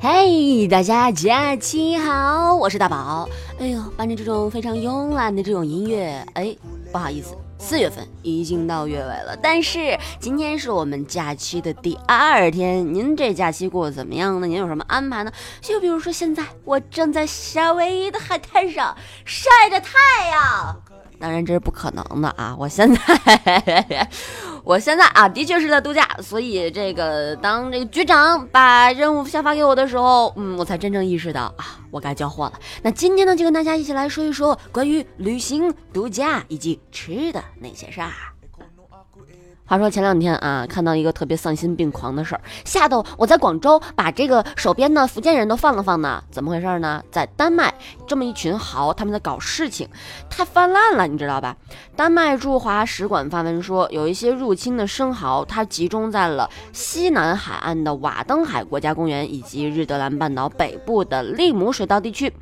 嘿，大家假期好，我是大宝。哎呦，伴着这种非常慵懒的这种音乐，哎，不好意思。四月份已经到月尾了，但是今天是我们假期的第二天。您这假期过得怎么样呢？您有什么安排呢？就比如说现在，我正在夏威夷的海滩上晒着太阳。当然这是不可能的啊！我现在，我现在啊，的确是在度假，所以这个当这个局长把任务下发给我的时候，嗯，我才真正意识到啊，我该交货了。那今天呢，就跟大家一起来说一说关于旅行、度假以及吃的那些事儿。话说前两天啊，看到一个特别丧心病狂的事儿，吓得我在广州把这个手边的福建人都放了放呢。怎么回事呢？在丹麦，这么一群豪他们在搞事情，太泛滥了，你知道吧？丹麦驻华使馆发文说，有一些入侵的生蚝，它集中在了西南海岸的瓦登海国家公园以及日德兰半岛北部的利姆水道地区。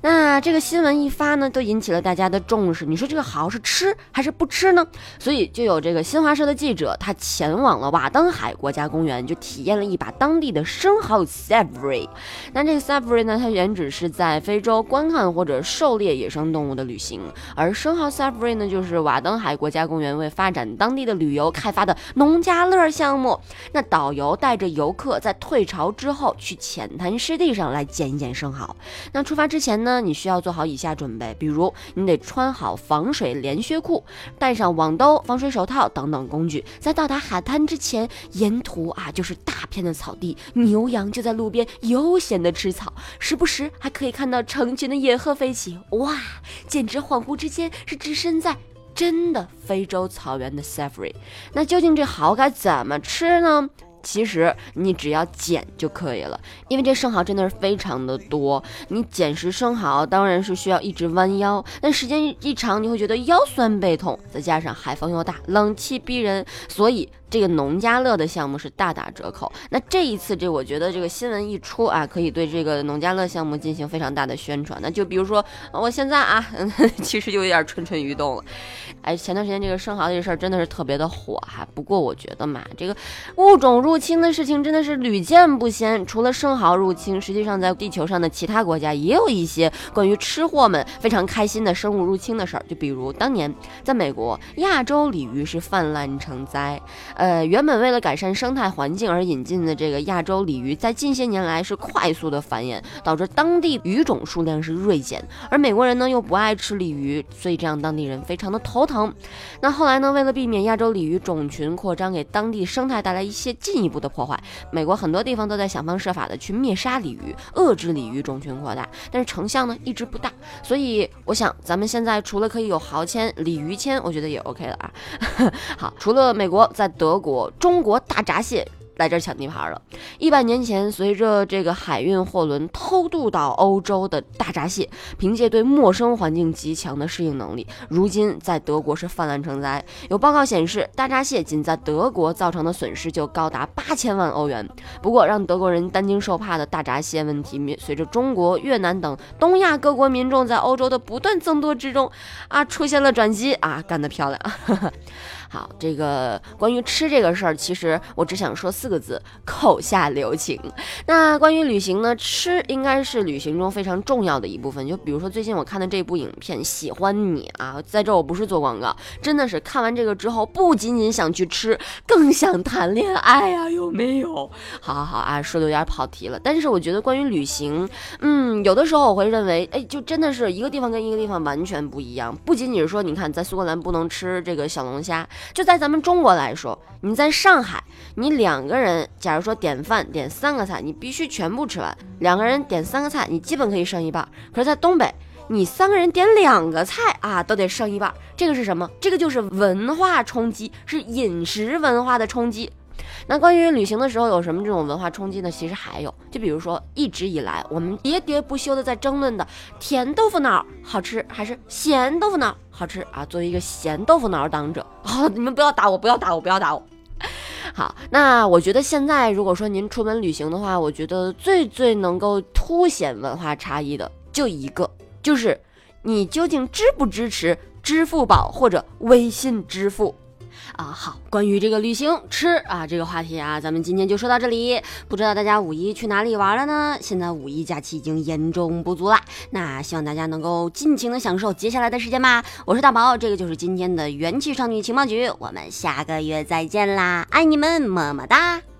那这个新闻一发呢，都引起了大家的重视。你说这个蚝是吃还是不吃呢？所以就有这个新华社的记。记者他前往了瓦登海国家公园，就体验了一把当地的生蚝 safari。那这个 safari 呢，它原指是在非洲观看或者狩猎野生动物的旅行，而生蚝 safari 呢，就是瓦登海国家公园为发展当地的旅游开发的农家乐项目。那导游带着游客在退潮之后去浅滩湿地上来捡一捡生蚝。那出发之前呢，你需要做好以下准备，比如你得穿好防水连靴裤，带上网兜、防水手套等等工具。在到达海滩之前，沿途啊就是大片的草地，牛羊就在路边悠闲地吃草，时不时还可以看到成群的野鹤飞起，哇，简直恍惚之间是置身在真的非洲草原的 safari。那究竟这蚝该怎么吃呢？其实你只要捡就可以了，因为这生蚝真的是非常的多。你捡拾生蚝当然是需要一直弯腰，但时间一长你会觉得腰酸背痛，再加上海风又大，冷气逼人，所以。这个农家乐的项目是大打折扣。那这一次，这我觉得这个新闻一出啊，可以对这个农家乐项目进行非常大的宣传。那就比如说，我现在啊，其实就有点蠢蠢欲动了。哎，前段时间这个生蚝这事儿真的是特别的火哈。不过我觉得嘛，这个物种入侵的事情真的是屡见不鲜。除了生蚝入侵，实际上在地球上的其他国家也有一些关于吃货们非常开心的生物入侵的事儿。就比如当年在美国，亚洲鲤鱼是泛滥成灾。呃原本为了改善生态环境而引进的这个亚洲鲤鱼，在近些年来是快速的繁衍，导致当地鱼种数量是锐减。而美国人呢又不爱吃鲤鱼，所以这样当地人非常的头疼。那后来呢，为了避免亚洲鲤鱼种群扩张给当地生态带来一些进一步的破坏，美国很多地方都在想方设法的去灭杀鲤鱼，遏制鲤鱼种群扩大，但是成效呢一直不大。所以我想，咱们现在除了可以有蚝签、鲤鱼签，我觉得也 OK 了啊。好，除了美国在德。德国、中国大闸蟹。来这儿抢地盘了。一百年前，随着这个海运货轮偷渡到欧洲的大闸蟹，凭借对陌生环境极强的适应能力，如今在德国是泛滥成灾。有报告显示，大闸蟹仅在德国造成的损失就高达八千万欧元。不过，让德国人担惊受怕的大闸蟹问题，随着中国、越南等东亚各国民众在欧洲的不断增多之中，啊，出现了转机啊，干得漂亮！好，这个关于吃这个事儿，其实我只想说四。个字口下留情。那关于旅行呢？吃应该是旅行中非常重要的一部分。就比如说最近我看的这部影片《喜欢你》啊，在这我不是做广告，真的是看完这个之后，不仅仅想去吃，更想谈恋爱呀，有没有？好好好啊，说的有点跑题了。但是我觉得关于旅行，嗯，有的时候我会认为，哎，就真的是一个地方跟一个地方完全不一样。不仅仅是说，你看在苏格兰不能吃这个小龙虾，就在咱们中国来说，你在上海，你两个人。假如说点饭点三个菜，你必须全部吃完。两个人点三个菜，你基本可以剩一半。可是，在东北，你三个人点两个菜啊，都得剩一半。这个是什么？这个就是文化冲击，是饮食文化的冲击。那关于旅行的时候有什么这种文化冲击呢？其实还有，就比如说一直以来我们喋喋不休的在争论的甜豆腐脑好吃还是咸豆腐脑好吃啊？作为一个咸豆腐脑党者，啊，你们不要打我，不要打我，不要打我。好，那我觉得现在如果说您出门旅行的话，我觉得最最能够凸显文化差异的就一个，就是你究竟支不支持支付宝或者微信支付。啊，好，关于这个旅行吃啊这个话题啊，咱们今天就说到这里。不知道大家五一去哪里玩了呢？现在五一假期已经严重不足了，那希望大家能够尽情的享受接下来的时间吧。我是大宝，这个就是今天的元气少女情报局，我们下个月再见啦，爱你们，么么哒。